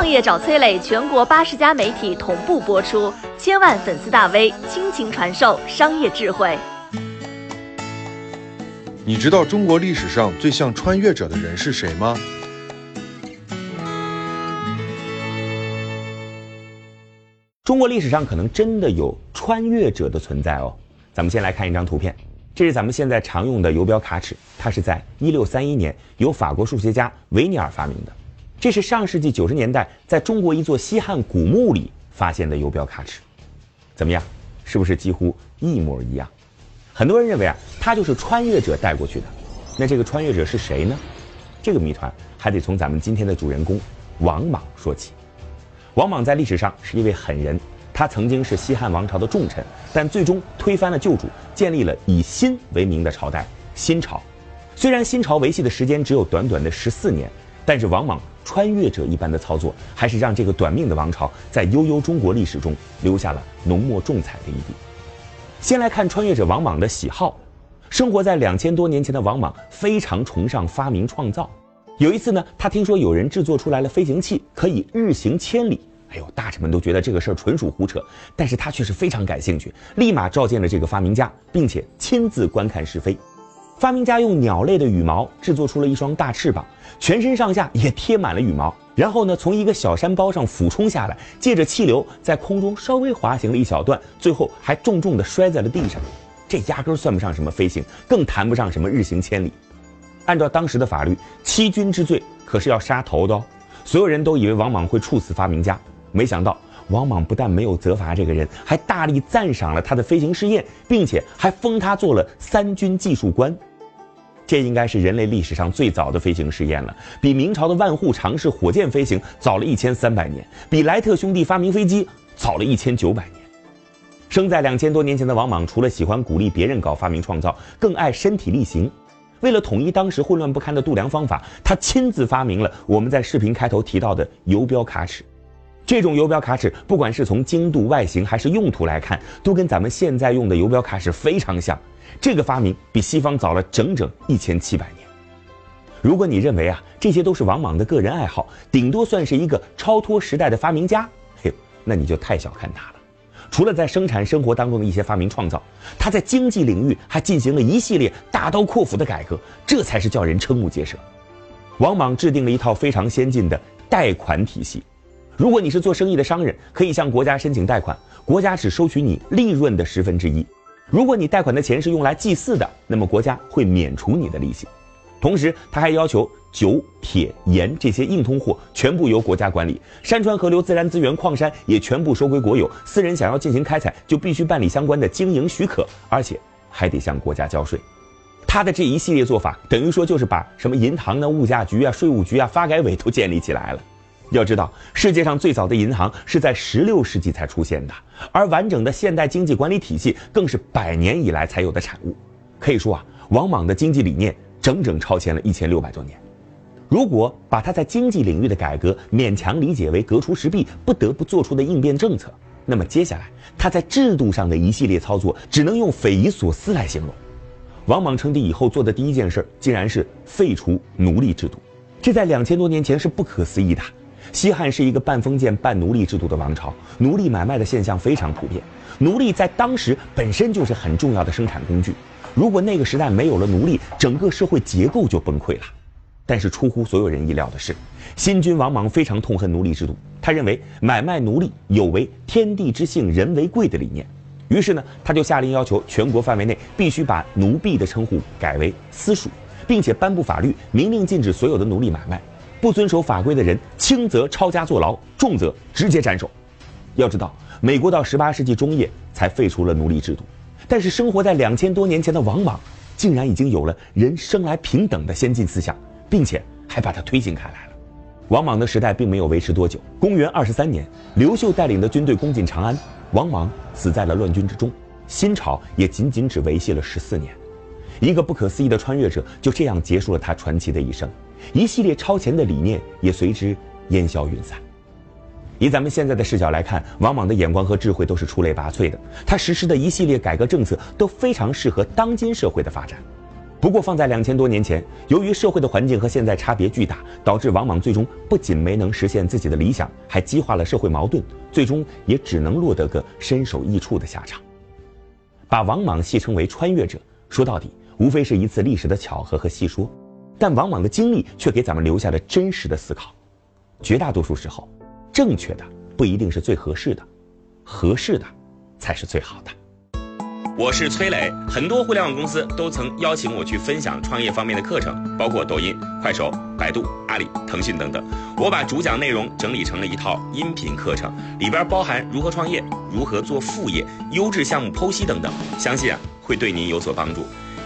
创业找崔磊，全国八十家媒体同步播出，千万粉丝大 V 倾情传授商业智慧。你知道中国历史上最像穿越者的人是谁吗？中国历史上可能真的有穿越者的存在哦。咱们先来看一张图片，这是咱们现在常用的游标卡尺，它是在一六三一年由法国数学家维尼尔发明的。这是上世纪九十年代在中国一座西汉古墓里发现的游标卡尺，怎么样？是不是几乎一模一样？很多人认为啊，它就是穿越者带过去的。那这个穿越者是谁呢？这个谜团还得从咱们今天的主人公王莽说起。王莽在历史上是一位狠人，他曾经是西汉王朝的重臣，但最终推翻了旧主，建立了以新为名的朝代——新朝。虽然新朝维系的时间只有短短的十四年，但是王莽。穿越者一般的操作，还是让这个短命的王朝在悠悠中国历史中留下了浓墨重彩的一笔。先来看穿越者王莽的喜好。生活在两千多年前的王莽非常崇尚发明创造。有一次呢，他听说有人制作出来了飞行器，可以日行千里。哎呦，大臣们都觉得这个事儿纯属胡扯，但是他却是非常感兴趣，立马召见了这个发明家，并且亲自观看试飞。发明家用鸟类的羽毛制作出了一双大翅膀，全身上下也贴满了羽毛。然后呢，从一个小山包上俯冲下来，借着气流在空中稍微滑行了一小段，最后还重重地摔在了地上。这压根算不上什么飞行，更谈不上什么日行千里。按照当时的法律，欺君之罪可是要杀头的哦。所有人都以为王莽会处死发明家，没想到王莽不但没有责罚这个人，还大力赞赏了他的飞行试验，并且还封他做了三军技术官。这应该是人类历史上最早的飞行试验了，比明朝的万户尝试火箭飞行早了一千三百年，比莱特兄弟发明飞机早了一千九百年。生在两千多年前的王莽，除了喜欢鼓励别人搞发明创造，更爱身体力行。为了统一当时混乱不堪的度量方法，他亲自发明了我们在视频开头提到的游标卡尺。这种游标卡尺，不管是从精度、外形还是用途来看，都跟咱们现在用的游标卡尺非常像。这个发明比西方早了整整一千七百年。如果你认为啊这些都是王莽的个人爱好，顶多算是一个超脱时代的发明家，嘿，那你就太小看他了。除了在生产生活当中的一些发明创造，他在经济领域还进行了一系列大刀阔斧的改革，这才是叫人瞠目结舌。王莽制定了一套非常先进的贷款体系。如果你是做生意的商人，可以向国家申请贷款，国家只收取你利润的十分之一。如果你贷款的钱是用来祭祀的，那么国家会免除你的利息。同时，他还要求酒、铁、盐这些硬通货全部由国家管理，山川河流、自然资源、矿山也全部收归国有。私人想要进行开采，就必须办理相关的经营许可，而且还得向国家交税。他的这一系列做法，等于说就是把什么银行的物价局啊、税务局啊、发改委都建立起来了。要知道，世界上最早的银行是在16世纪才出现的，而完整的现代经济管理体系更是百年以来才有的产物。可以说啊，王莽的经济理念整整超前了一千六百多年。如果把他在经济领域的改革勉强理解为革除时弊不得不做出的应变政策，那么接下来他在制度上的一系列操作只能用匪夷所思来形容。王莽称帝以后做的第一件事，竟然是废除奴隶制度，这在两千多年前是不可思议的。西汉是一个半封建半奴隶制度的王朝，奴隶买卖的现象非常普遍。奴隶在当时本身就是很重要的生产工具，如果那个时代没有了奴隶，整个社会结构就崩溃了。但是出乎所有人意料的是，新君王莽非常痛恨奴隶制度，他认为买卖奴隶有违天地之性，人为贵的理念。于是呢，他就下令要求全国范围内必须把奴婢的称呼改为私属，并且颁布法律，明令禁止所有的奴隶买卖。不遵守法规的人，轻则抄家坐牢，重则直接斩首。要知道，美国到十八世纪中叶才废除了奴隶制度，但是生活在两千多年前的王莽，竟然已经有了人生来平等的先进思想，并且还把它推行开来了。王莽的时代并没有维持多久。公元二十三年，刘秀带领的军队攻进长安，王莽死在了乱军之中。新朝也仅仅只维系了十四年，一个不可思议的穿越者就这样结束了他传奇的一生。一系列超前的理念也随之烟消云散。以咱们现在的视角来看，王莽的眼光和智慧都是出类拔萃的。他实施的一系列改革政策都非常适合当今社会的发展。不过放在两千多年前，由于社会的环境和现在差别巨大，导致王莽最终不仅没能实现自己的理想，还激化了社会矛盾，最终也只能落得个身首异处的下场。把王莽戏称为穿越者，说到底无非是一次历史的巧合和戏说，但往往的经历却给咱们留下了真实的思考。绝大多数时候，正确的不一定是最合适的，合适的才是最好的。我是崔磊，很多互联网公司都曾邀请我去分享创业方面的课程，包括抖音、快手、百度、阿里、腾讯等等。我把主讲内容整理成了一套音频课程，里边包含如何创业、如何做副业、优质项目剖析等等，相信啊会对您有所帮助。